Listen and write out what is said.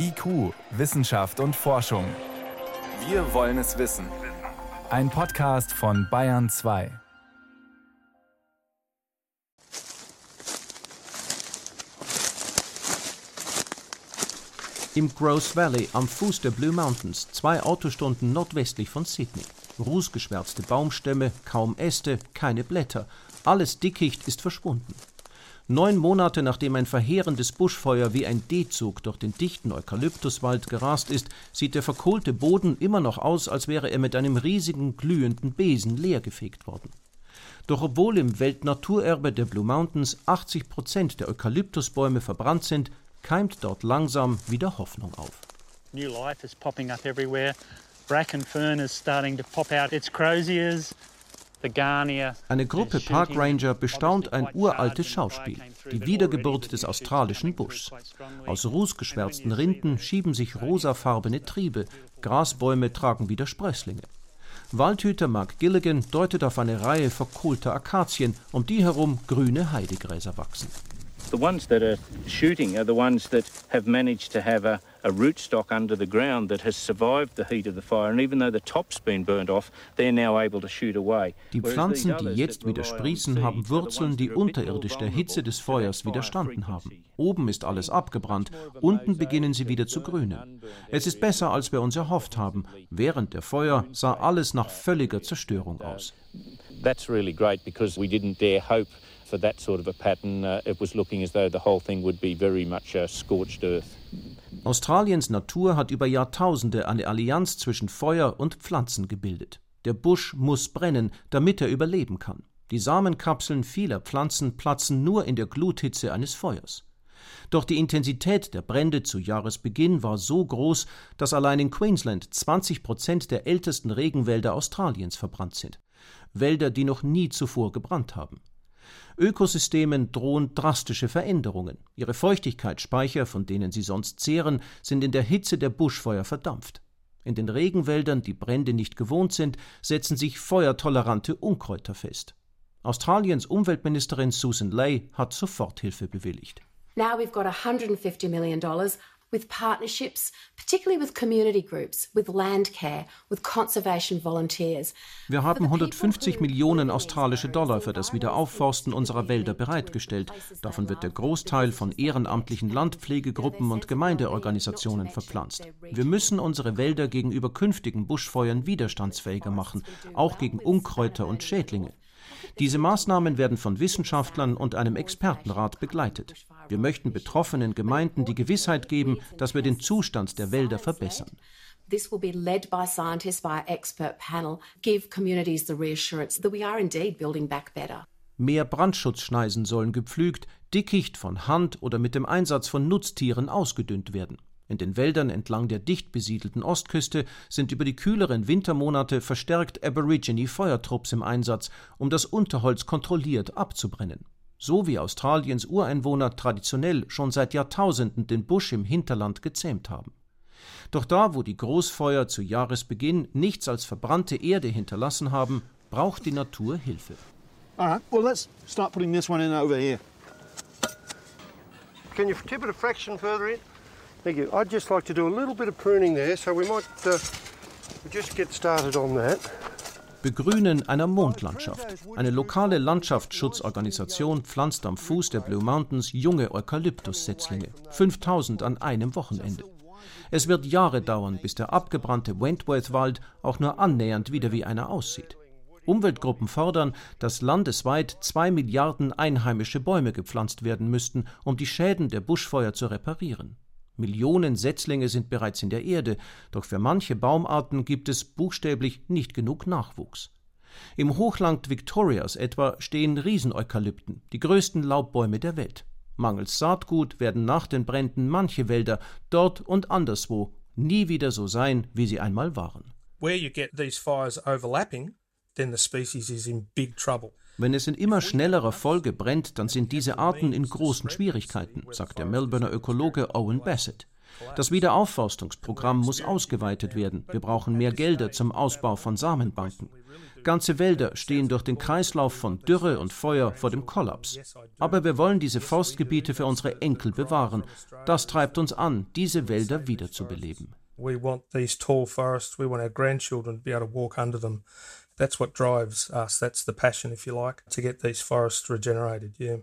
IQ, Wissenschaft und Forschung. Wir wollen es wissen. Ein Podcast von Bayern 2. Im Gross Valley am Fuß der Blue Mountains, zwei Autostunden nordwestlich von Sydney. Rußgeschwärzte Baumstämme, kaum Äste, keine Blätter. Alles Dickicht ist verschwunden. Neun Monate nachdem ein verheerendes Buschfeuer wie ein D-Zug durch den dichten Eukalyptuswald gerast ist, sieht der verkohlte Boden immer noch aus, als wäre er mit einem riesigen glühenden Besen leergefegt worden. Doch obwohl im Weltnaturerbe der Blue Mountains 80 Prozent der Eukalyptusbäume verbrannt sind, keimt dort langsam wieder Hoffnung auf. New life is popping up everywhere. Bracken fern is starting to pop out its croziers. Eine Gruppe Parkranger bestaunt ein uraltes Schauspiel, die Wiedergeburt des australischen Buschs. Aus rußgeschwärzten Rinden schieben sich rosafarbene Triebe, Grasbäume tragen wieder Sprösslinge. Waldhüter Mark Gilligan deutet auf eine Reihe verkohlter Akazien, um die herum grüne Heidegräser wachsen. The ones that are shooting are the ones that have managed to have a, a rootstock under the ground that has survived the heat of the fire. And even though the top's been burnt off, they're now able to shoot away. Die Pflanzen, die jetzt wieder sprießen, haben Wurzeln, die unterirdisch der Hitze des Feuers widerstanden haben. Oben ist alles abgebrannt, unten beginnen sie wieder zu grünen. Es ist besser, als wir uns erhofft haben. Während der Feuer sah alles nach völliger Zerstörung aus. That's really great because we didn't dare hope for that sort of a pattern. Uh, it was looking as though the whole thing would be very much uh, scorched earth. Australiens Natur hat über Jahrtausende eine Allianz zwischen Feuer und Pflanzen gebildet. Der Busch muss brennen, damit er überleben kann. Die Samenkapseln vieler Pflanzen platzen nur in der Gluthitze eines Feuers. Doch die Intensität der Brände zu Jahresbeginn war so groß, dass allein in Queensland 20 Prozent der ältesten Regenwälder Australiens verbrannt sind. Wälder, die noch nie zuvor gebrannt haben. Ökosystemen drohen drastische Veränderungen. Ihre Feuchtigkeitsspeicher, von denen sie sonst zehren, sind in der Hitze der Buschfeuer verdampft. In den Regenwäldern, die Brände nicht gewohnt sind, setzen sich feuertolerante Unkräuter fest. Australiens Umweltministerin Susan Ley hat Soforthilfe bewilligt. Now we've got 150 million dollars with partnerships, particularly with community groups, with land care, with conservation volunteers. Wir haben 150 Millionen australische Dollar für das Wiederaufforsten unserer Wälder bereitgestellt. Davon wird der Großteil von ehrenamtlichen Landpflegegruppen und Gemeindeorganisationen verpflanzt. Wir müssen unsere Wälder gegenüber künftigen Buschfeuern widerstandsfähiger machen, auch gegen Unkräuter und Schädlinge. Diese Maßnahmen werden von Wissenschaftlern und einem Expertenrat begleitet. Wir möchten betroffenen Gemeinden die Gewissheit geben, dass wir den Zustand der Wälder verbessern. This will be led by scientists by expert panel, give communities the reassurance that we are indeed building back better. Mehr Brandschutzschneisen sollen gepflügt, Dickicht von Hand oder mit dem Einsatz von Nutztieren ausgedünnt werden. In den Wäldern entlang der dicht besiedelten Ostküste sind über die kühleren Wintermonate verstärkt Aborigine-Feuertrupps im Einsatz, um das Unterholz kontrolliert abzubrennen. So wie Australiens Ureinwohner traditionell schon seit Jahrtausenden den Busch im Hinterland gezähmt haben. Doch da, wo die Großfeuer zu Jahresbeginn nichts als verbrannte Erde hinterlassen haben, braucht die Natur Hilfe. All right, well, let's start putting this one in over here. Can you tip it a fraction further in? Thank you. I'd just like to do a little bit of pruning there, so we might uh, just get started on that. Begrünen einer Mondlandschaft. Eine lokale Landschaftsschutzorganisation pflanzt am Fuß der Blue Mountains junge Eukalyptussetzlinge. 5000 an einem Wochenende. Es wird Jahre dauern, bis der abgebrannte Wentworth-Wald auch nur annähernd wieder wie einer aussieht. Umweltgruppen fordern, dass landesweit zwei Milliarden einheimische Bäume gepflanzt werden müssten, um die Schäden der Buschfeuer zu reparieren. Millionen Setzlinge sind bereits in der Erde, doch für manche Baumarten gibt es buchstäblich nicht genug Nachwuchs. Im Hochland Victorias etwa stehen Rieseneukalypten, die größten Laubbäume der Welt. Mangels Saatgut werden nach den Bränden manche Wälder dort und anderswo nie wieder so sein, wie sie einmal waren. Where you get these fires overlapping, then the species is in big trouble. Wenn es in immer schnellerer Folge brennt, dann sind diese Arten in großen Schwierigkeiten, sagt der Melbourner Ökologe Owen Bassett. Das Wiederaufforstungsprogramm muss ausgeweitet werden. Wir brauchen mehr Gelder zum Ausbau von Samenbanken. Ganze Wälder stehen durch den Kreislauf von Dürre und Feuer vor dem Kollaps. Aber wir wollen diese Forstgebiete für unsere Enkel bewahren. Das treibt uns an, diese Wälder wiederzubeleben. We want these tall forests. We want our grandchildren to be able to walk under them. That's what drives us. That's the passion, if you like, to get these forests regenerated. Yeah.